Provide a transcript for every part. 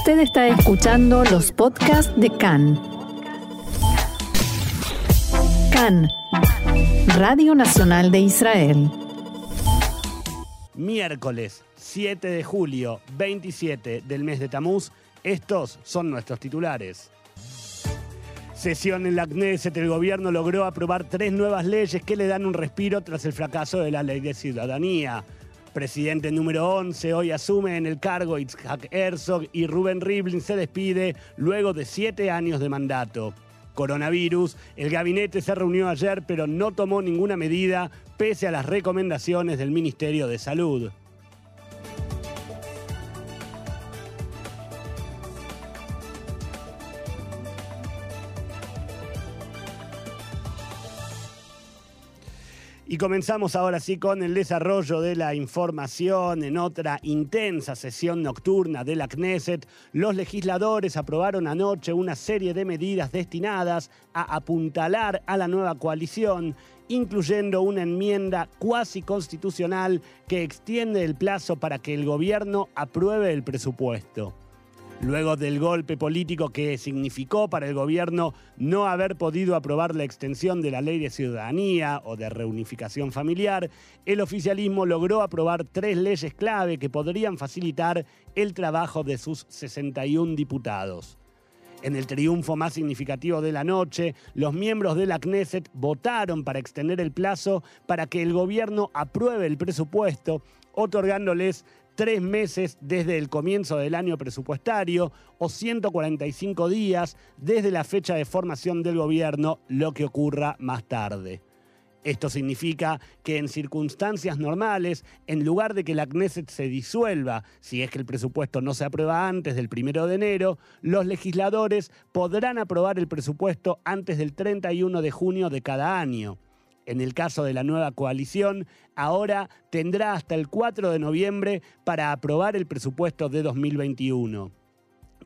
Usted está escuchando los podcasts de CAN. CAN, Radio Nacional de Israel. Miércoles 7 de julio, 27 del mes de Tamuz, estos son nuestros titulares. Sesión en la Knesset, el gobierno logró aprobar tres nuevas leyes que le dan un respiro tras el fracaso de la ley de ciudadanía. Presidente número 11 hoy asume en el cargo Itzhak Herzog y Rubén Rivlin se despide luego de siete años de mandato. Coronavirus, el gabinete se reunió ayer pero no tomó ninguna medida pese a las recomendaciones del Ministerio de Salud. Y comenzamos ahora sí con el desarrollo de la información. En otra intensa sesión nocturna de la Knesset, los legisladores aprobaron anoche una serie de medidas destinadas a apuntalar a la nueva coalición, incluyendo una enmienda cuasi constitucional que extiende el plazo para que el gobierno apruebe el presupuesto. Luego del golpe político que significó para el gobierno no haber podido aprobar la extensión de la ley de ciudadanía o de reunificación familiar, el oficialismo logró aprobar tres leyes clave que podrían facilitar el trabajo de sus 61 diputados. En el triunfo más significativo de la noche, los miembros de la Knesset votaron para extender el plazo para que el gobierno apruebe el presupuesto, otorgándoles tres meses desde el comienzo del año presupuestario o 145 días desde la fecha de formación del gobierno, lo que ocurra más tarde. Esto significa que en circunstancias normales, en lugar de que la Knesset se disuelva, si es que el presupuesto no se aprueba antes del primero de enero, los legisladores podrán aprobar el presupuesto antes del 31 de junio de cada año en el caso de la nueva coalición, ahora tendrá hasta el 4 de noviembre para aprobar el presupuesto de 2021.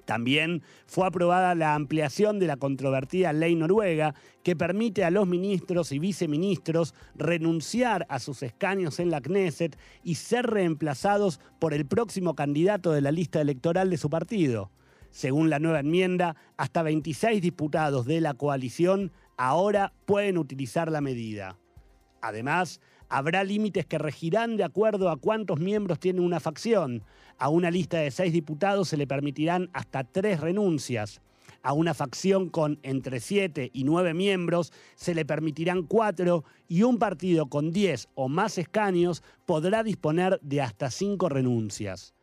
También fue aprobada la ampliación de la controvertida ley noruega que permite a los ministros y viceministros renunciar a sus escaños en la Knesset y ser reemplazados por el próximo candidato de la lista electoral de su partido. Según la nueva enmienda, hasta 26 diputados de la coalición ahora pueden utilizar la medida. Además, habrá límites que regirán de acuerdo a cuántos miembros tiene una facción. A una lista de seis diputados se le permitirán hasta tres renuncias. A una facción con entre siete y nueve miembros se le permitirán cuatro y un partido con diez o más escaños podrá disponer de hasta cinco renuncias.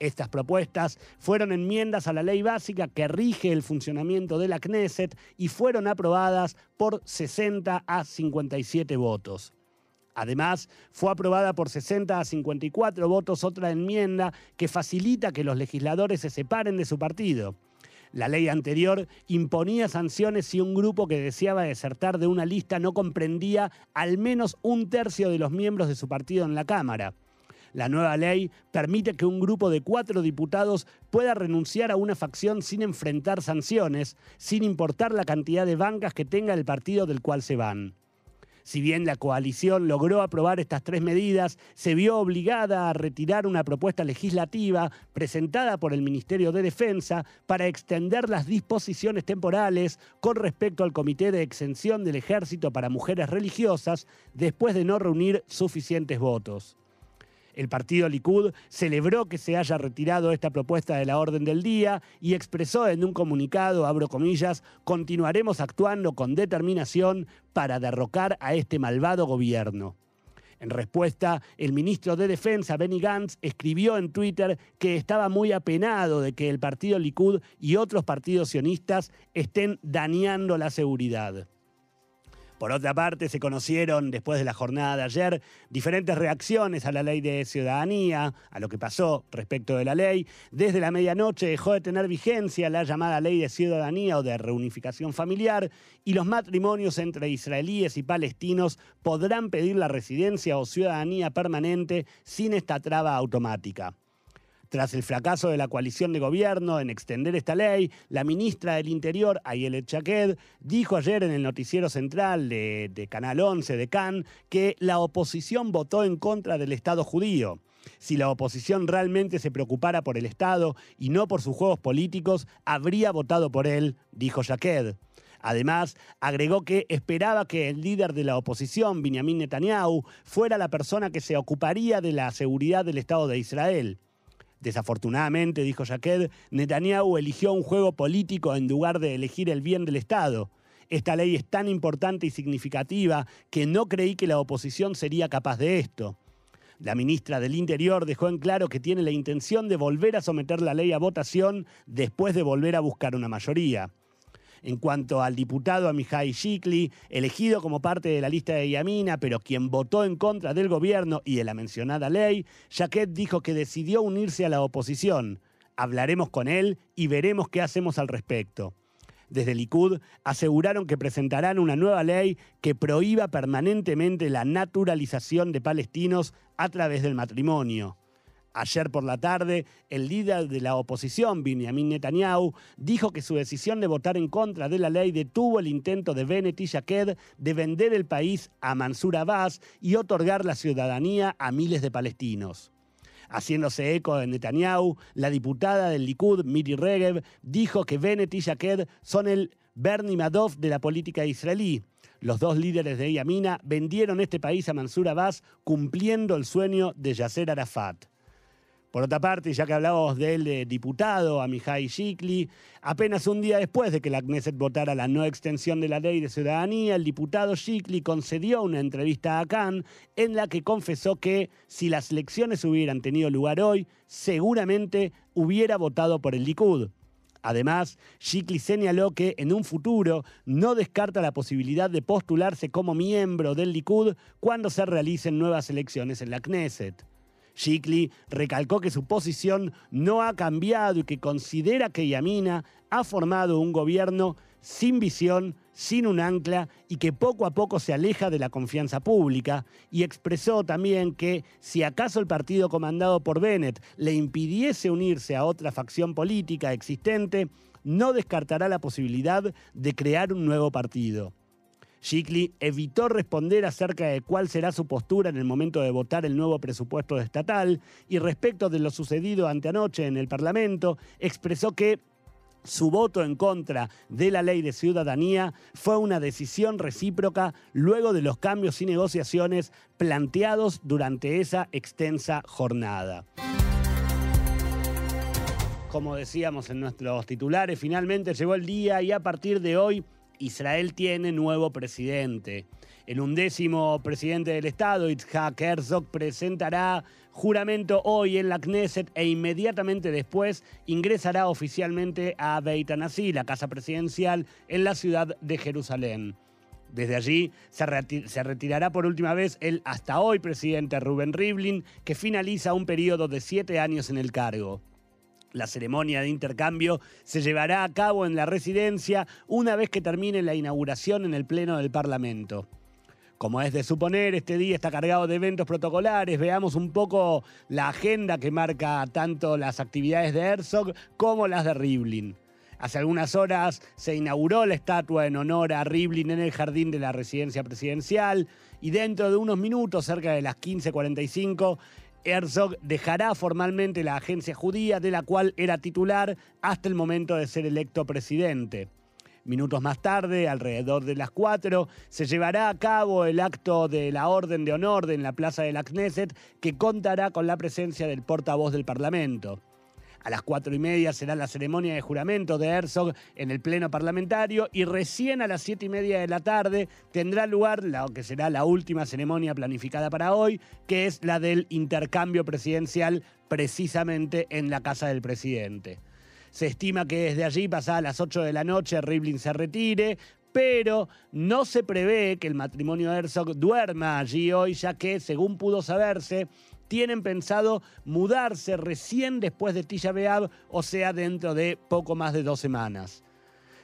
Estas propuestas fueron enmiendas a la ley básica que rige el funcionamiento de la Knesset y fueron aprobadas por 60 a 57 votos. Además, fue aprobada por 60 a 54 votos otra enmienda que facilita que los legisladores se separen de su partido. La ley anterior imponía sanciones si un grupo que deseaba desertar de una lista no comprendía al menos un tercio de los miembros de su partido en la Cámara. La nueva ley permite que un grupo de cuatro diputados pueda renunciar a una facción sin enfrentar sanciones, sin importar la cantidad de bancas que tenga el partido del cual se van. Si bien la coalición logró aprobar estas tres medidas, se vio obligada a retirar una propuesta legislativa presentada por el Ministerio de Defensa para extender las disposiciones temporales con respecto al Comité de Exención del Ejército para Mujeres Religiosas después de no reunir suficientes votos. El partido Likud celebró que se haya retirado esta propuesta de la orden del día y expresó en un comunicado, abro comillas, continuaremos actuando con determinación para derrocar a este malvado gobierno. En respuesta, el ministro de Defensa, Benny Gantz, escribió en Twitter que estaba muy apenado de que el partido Likud y otros partidos sionistas estén dañando la seguridad. Por otra parte, se conocieron después de la jornada de ayer diferentes reacciones a la ley de ciudadanía, a lo que pasó respecto de la ley. Desde la medianoche dejó de tener vigencia la llamada ley de ciudadanía o de reunificación familiar y los matrimonios entre israelíes y palestinos podrán pedir la residencia o ciudadanía permanente sin esta traba automática. Tras el fracaso de la coalición de gobierno en extender esta ley, la ministra del Interior, Ayelet Chaked, dijo ayer en el noticiero central de, de Canal 11 de Cannes que la oposición votó en contra del Estado judío. Si la oposición realmente se preocupara por el Estado y no por sus juegos políticos, habría votado por él, dijo Jaqued. Además, agregó que esperaba que el líder de la oposición, Benjamin Netanyahu, fuera la persona que se ocuparía de la seguridad del Estado de Israel. Desafortunadamente, dijo Jaqued, Netanyahu eligió un juego político en lugar de elegir el bien del Estado. Esta ley es tan importante y significativa que no creí que la oposición sería capaz de esto. La ministra del Interior dejó en claro que tiene la intención de volver a someter la ley a votación después de volver a buscar una mayoría. En cuanto al diputado Amihai Shikli, elegido como parte de la lista de Yamina, pero quien votó en contra del gobierno y de la mencionada ley, Jaquet dijo que decidió unirse a la oposición. Hablaremos con él y veremos qué hacemos al respecto. Desde Likud aseguraron que presentarán una nueva ley que prohíba permanentemente la naturalización de palestinos a través del matrimonio. Ayer por la tarde, el líder de la oposición, Benjamin Netanyahu, dijo que su decisión de votar en contra de la ley detuvo el intento de Bennett y Jaqued de vender el país a Mansur Abbas y otorgar la ciudadanía a miles de palestinos. Haciéndose eco de Netanyahu, la diputada del Likud, Miri Regev, dijo que Bennett y Jaqued son el Bernie Madoff de la política israelí. Los dos líderes de Yamina vendieron este país a Mansur Abbas cumpliendo el sueño de Yasser Arafat. Por otra parte, ya que hablamos del eh, diputado Amihai Shikli, apenas un día después de que la Knesset votara la no extensión de la ley de ciudadanía, el diputado Shikli concedió una entrevista a Khan en la que confesó que si las elecciones hubieran tenido lugar hoy, seguramente hubiera votado por el Likud. Además, Shikli señaló que en un futuro no descarta la posibilidad de postularse como miembro del Likud cuando se realicen nuevas elecciones en la Knesset. Shikli recalcó que su posición no ha cambiado y que considera que Yamina ha formado un gobierno sin visión, sin un ancla y que poco a poco se aleja de la confianza pública y expresó también que si acaso el partido comandado por Bennett le impidiese unirse a otra facción política existente, no descartará la posibilidad de crear un nuevo partido. Shikli evitó responder acerca de cuál será su postura en el momento de votar el nuevo presupuesto estatal y respecto de lo sucedido anteanoche en el Parlamento, expresó que su voto en contra de la ley de ciudadanía fue una decisión recíproca luego de los cambios y negociaciones planteados durante esa extensa jornada. Como decíamos en nuestros titulares, finalmente llegó el día y a partir de hoy Israel tiene nuevo presidente. El undécimo presidente del Estado, Itzhak Herzog, presentará juramento hoy en la Knesset e inmediatamente después ingresará oficialmente a Beit Anasí, la casa presidencial, en la ciudad de Jerusalén. Desde allí se, se, retirará por última vez el hasta hoy presidente Rubén Rivlin, que finaliza un periodo de siete años en el cargo. La ceremonia de intercambio se llevará a cabo en la residencia una vez que termine la inauguración en el Pleno del Parlamento. Como es de suponer, este día está cargado de eventos protocolares. Veamos un poco la agenda que marca tanto las actividades de Herzog como las de Rivlin. Hace algunas horas se inauguró la estatua en honor a Rivlin en el jardín de la residencia presidencial y dentro de unos minutos, cerca de las 15.45, Herzog dejará formalmente la agencia judía de la cual era titular hasta el momento de ser electo presidente. Minutos más tarde, alrededor de las 4, se llevará a cabo el acto de la Orden de Honor en la Plaza de la Knesset que contará con la presencia del portavoz del Parlamento. A las cuatro y media será la ceremonia de juramento de Herzog en el Pleno Parlamentario y recién a las siete y media de la tarde tendrá lugar lo que será la última ceremonia planificada para hoy, que es la del intercambio presidencial precisamente en la Casa del Presidente. Se estima que desde allí, pasadas las 8 de la noche, Rivlin se retire, pero no se prevé que el matrimonio Herzog duerma allí hoy, ya que, según pudo saberse, tienen pensado mudarse recién después de Tisha B'Av, o sea, dentro de poco más de dos semanas.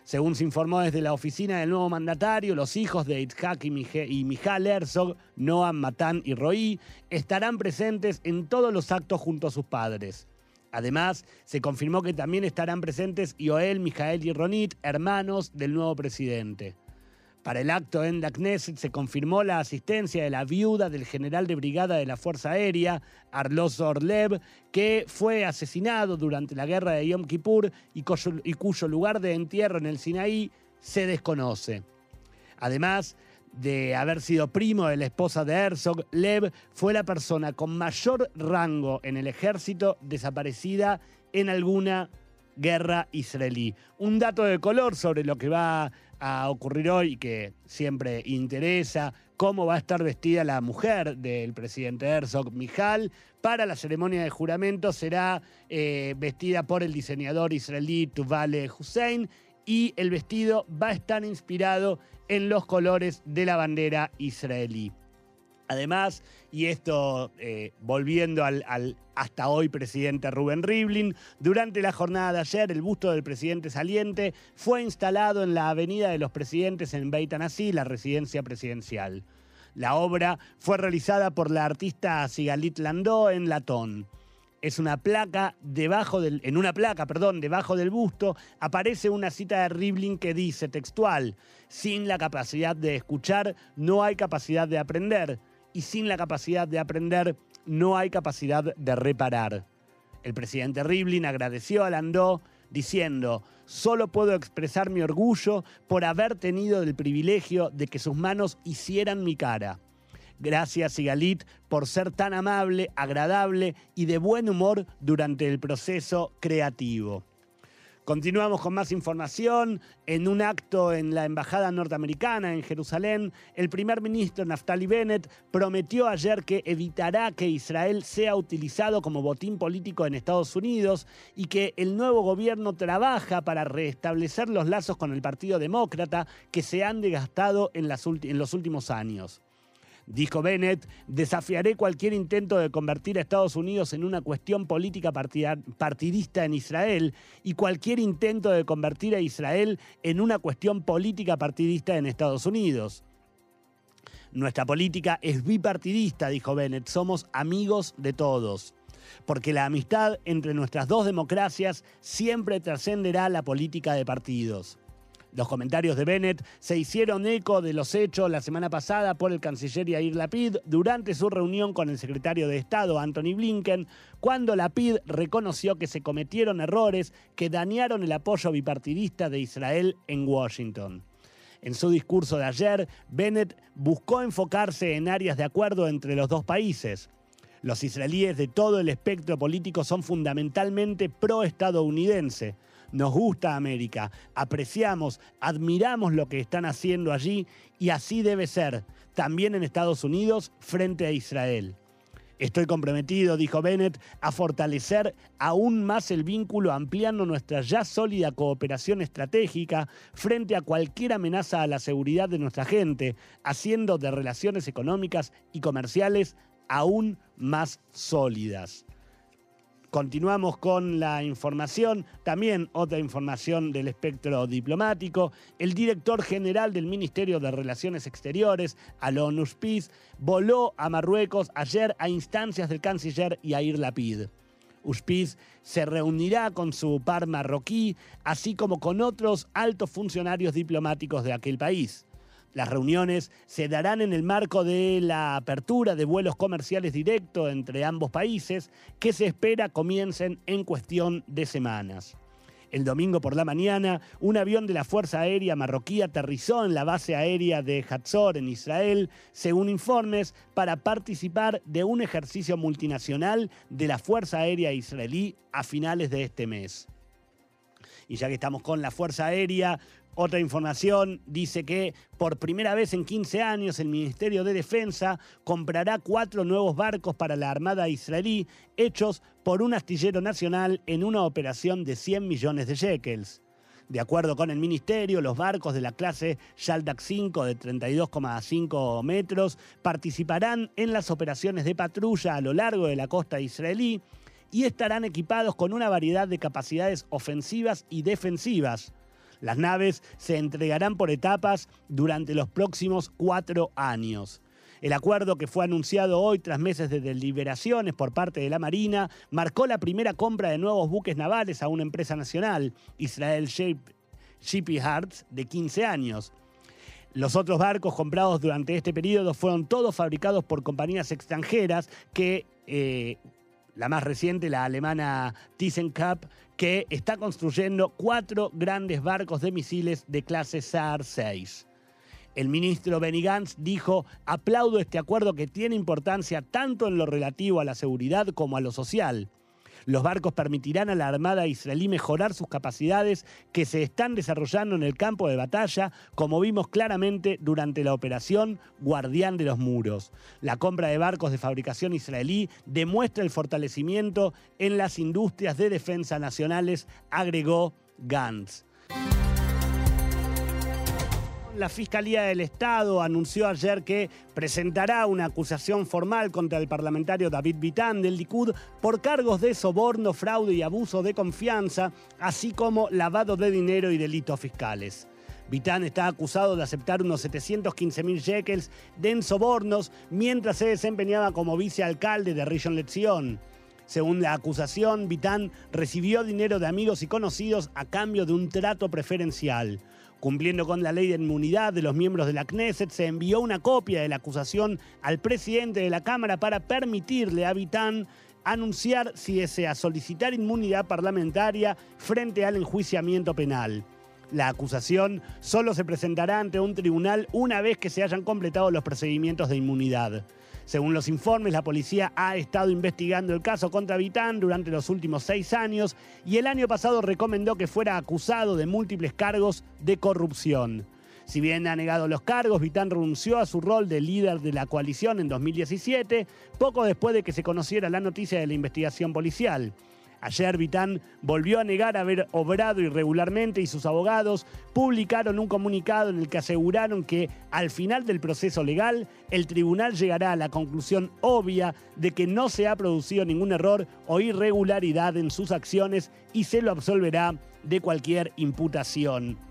Según se informó desde la oficina del nuevo mandatario, los hijos de Itzhak y, Mijal Herzog, Noam, Matan y Roí, estarán presentes en todos los actos junto a sus padres. Además, se confirmó que también estarán presentes Yoel, Mijael y Ronit, hermanos del nuevo presidente. Para el acto en la Knesset se confirmó la asistencia de la viuda del general de brigada de la Fuerza Aérea, Arlos Orlev, que fue asesinado durante la guerra de Yom Kippur y cuyo, y cuyo lugar de entierro en el Sinaí se desconoce. Además, de haber sido primo de la esposa de Herzog, Lev fue la persona con mayor rango en el ejército desaparecida en alguna guerra israelí. Un dato de color sobre lo que va a ocurrir hoy que siempre interesa, cómo va a estar vestida la mujer del presidente Herzog, Mijal. Para la ceremonia de juramento será eh, vestida por el diseñador israelí Tuvale Hussein y el vestido va a estar inspirado en los colores de la bandera israelí. Además, y esto eh, volviendo al, hasta hoy presidente Rubén Rivlin, durante la jornada de ayer el busto del presidente saliente fue instalado en la Avenida de los Presidentes en Beit Anasí, la residencia presidencial. La obra fue realizada por la artista Sigalit Landó en latón es una placa debajo del, en una placa, perdón, debajo del busto aparece una cita de Rivlin que dice textual: sin la capacidad de escuchar no hay capacidad de aprender y sin la capacidad de aprender no hay capacidad de reparar. El presidente Rivlin agradeció a Landó diciendo, solo puedo expresar mi orgullo por haber tenido el privilegio de que sus manos hicieran mi cara. Gracias, Sigalit, por ser tan amable, agradable y de buen humor durante el proceso creativo. Continuamos con más información. En un acto en la Embajada Norteamericana en Jerusalén, el primer ministro Naftali Bennett prometió ayer que evitará que Israel sea utilizado como botín político en Estados Unidos y que el nuevo gobierno trabaja para restablecer los lazos con el Partido Demócrata que se han desgastado en, en los últimos años. Dijo Bennett, desafiaré cualquier intento de convertir a Estados Unidos en una cuestión política partidista en Israel y cualquier intento de convertir a Israel en una cuestión política partidista en Estados Unidos. Nuestra política es bipartidista, dijo Bennett, somos amigos de todos porque la amistad entre nuestras dos democracias siempre trascenderá la política de partidos. Los comentarios de Bennett se hicieron eco de los hechos la semana pasada por el canciller Yair Lapid durante su reunión con el secretario de Estado Anthony Blinken, cuando Lapid reconoció que se cometieron errores que dañaron el apoyo bipartidista de Israel en Washington. En su discurso de ayer, Bennett buscó enfocarse en áreas de acuerdo entre los dos países. Los israelíes de todo el espectro político son fundamentalmente pro-estadounidense nos gusta América, apreciamos, admiramos lo que están haciendo allí y así debe ser, también en Estados Unidos frente a Israel. Estoy comprometido, dijo Bennett, a fortalecer aún más el vínculo ampliando nuestra ya sólida cooperación estratégica frente a cualquier amenaza a la seguridad de nuestra gente, haciendo de relaciones económicas y comerciales aún más sólidas. Continuamos con la información, también otra información del espectro diplomático. El director general del Ministerio de Relaciones Exteriores, Alon Uspiz, voló a Marruecos ayer a instancias del canciller Yair Lapid. Uspiz se reunirá con su par marroquí, así como con otros altos funcionarios diplomáticos de aquel país. Las reuniones se darán en el marco de la apertura de vuelos comerciales directos entre ambos países que se espera comiencen en cuestión de semanas. El domingo por la mañana, un avión de la Fuerza Aérea marroquí aterrizó en la base aérea de Hatzor, en Israel, según informes, para participar de un ejercicio multinacional de la Fuerza Aérea israelí a finales de este mes. Y ya que estamos con la Fuerza Aérea, otra información dice que por primera vez en 15 años el Ministerio de Defensa comprará cuatro nuevos barcos para la Armada israelí hechos por un astillero nacional en una operación de 100 millones de shekels. De acuerdo con el ministerio, los barcos de la clase Shaldak 5 de 32,5 metros participarán en las operaciones de patrulla a lo largo de la costa israelí y estarán equipados con una variedad de capacidades ofensivas y defensivas. Las naves se entregarán por etapas durante los próximos cuatro años. El acuerdo que fue anunciado hoy tras meses de deliberaciones por parte de la Marina marcó la primera compra de nuevos buques navales a una empresa nacional, Israel Shipyards, de 15 años. Los otros barcos comprados durante este periodo fueron todos fabricados por compañías extranjeras que, eh, la más reciente, la alemana ThyssenKrupp, que está construyendo cuatro grandes barcos de misiles de clase SAR 6. El ministro Benny Gantz dijo, aplaudo este acuerdo que tiene importancia tanto en lo relativo a la seguridad como a lo social. Los barcos permitirán a la Armada israelí mejorar sus capacidades que se están desarrollando en el campo de batalla, como vimos claramente durante la operación Guardián de los Muros. La compra de barcos de fabricación israelí demuestra el fortalecimiento en las industrias de defensa nacionales, agregó Gantz la Fiscalía del Estado anunció ayer que presentará una acusación formal contra el parlamentario David Vitán del Likud por cargos de soborno, fraude y abuso de confianza, así como lavado de dinero y delitos fiscales. Vitán está acusado de aceptar unos 715 mil shekels de sobornos mientras se desempeñaba como vicealcalde de Rishon LeZion. Según la acusación, Vitán recibió dinero de amigos y conocidos a cambio de un trato preferencial. Cumpliendo con la ley de inmunidad de los miembros de la Knesset, se envió una copia de la acusación al presidente de la Cámara para permitirle a Vitán anunciar si desea solicitar inmunidad parlamentaria frente al enjuiciamiento penal. La acusación solo se presentará ante un tribunal una vez que se hayan completado los procedimientos de inmunidad. Según los informes, la policía ha estado investigando el caso contra Vitán durante los últimos seis años y el año pasado recomendó que fuera acusado de múltiples cargos de corrupción. Si bien ha negado los cargos, Vitán renunció a su rol de líder de la coalición en 2017, poco después de que se conociera la noticia de la investigación policial. Ayer Vitán volvió a negar haber obrado irregularmente y sus abogados publicaron un comunicado en el que aseguraron que al final del proceso legal el tribunal llegará a la conclusión obvia de que no se ha producido ningún error o irregularidad en sus acciones y se lo absolverá de cualquier imputación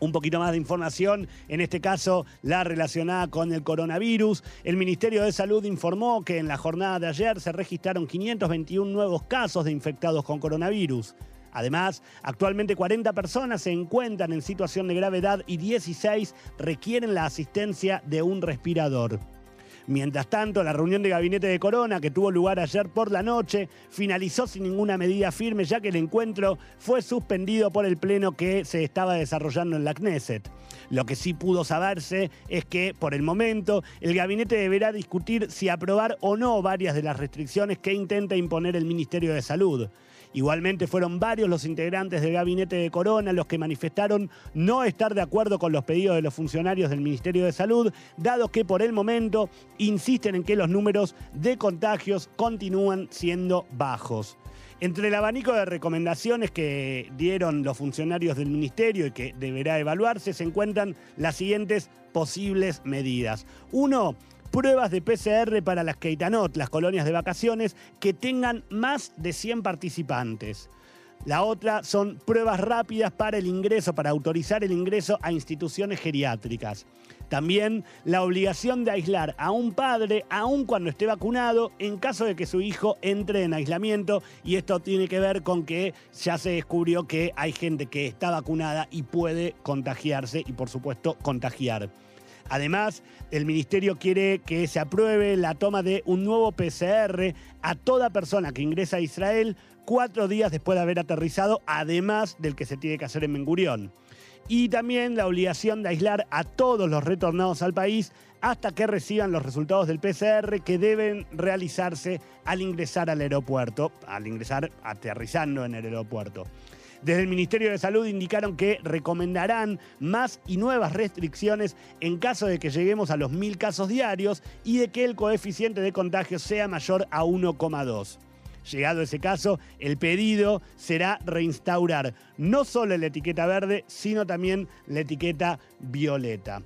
un poquito más de información, en este caso la relacionada con el coronavirus. El Ministerio de Salud informó que en la jornada de ayer se registraron 521 nuevos casos de infectados con coronavirus. Además, actualmente 40 personas se encuentran en situación de gravedad y 16 requieren la asistencia de un respirador. Mientras tanto, la reunión de gabinete de Corona, que tuvo lugar ayer por la noche, finalizó sin ninguna medida firme, ya que el encuentro fue suspendido por el pleno que se estaba desarrollando en la Knesset. Lo que sí pudo saberse es que, por el momento, el gabinete deberá discutir si aprobar o no varias de las restricciones que intenta imponer el Ministerio de Salud. Igualmente fueron varios los integrantes del gabinete de Corona los que manifestaron no estar de acuerdo con los pedidos de los funcionarios del Ministerio de Salud, dado que por el momento insisten en que los números de contagios continúan siendo bajos. Entre el abanico de recomendaciones que dieron los funcionarios del ministerio y que deberá evaluarse se encuentran las siguientes posibles medidas. Uno, pruebas de PCR para las Keitanot, las colonias de vacaciones, que tengan más de 100 participantes. La otra son pruebas rápidas para el ingreso, para autorizar el ingreso a instituciones geriátricas. También la obligación de aislar a un padre, aun cuando esté vacunado, en caso de que su hijo entre en aislamiento. Y esto tiene que ver con que ya se descubrió que hay gente que está vacunada y puede contagiarse y por supuesto contagiar. Además, el ministerio quiere que se apruebe la toma de un nuevo PCR a toda persona que ingresa a Israel cuatro días después de haber aterrizado, además del que se tiene que hacer en Mengurión. Y también la obligación de aislar a todos los retornados al país hasta que reciban los resultados del PCR que deben realizarse al ingresar al aeropuerto, al ingresar aterrizando en el aeropuerto. Desde el Ministerio de Salud indicaron que recomendarán más y nuevas restricciones en caso de que lleguemos a los mil casos diarios y de que el coeficiente de contagio sea mayor a 1,2. Llegado ese caso, el pedido será reinstaurar no solo la etiqueta verde, sino también la etiqueta violeta.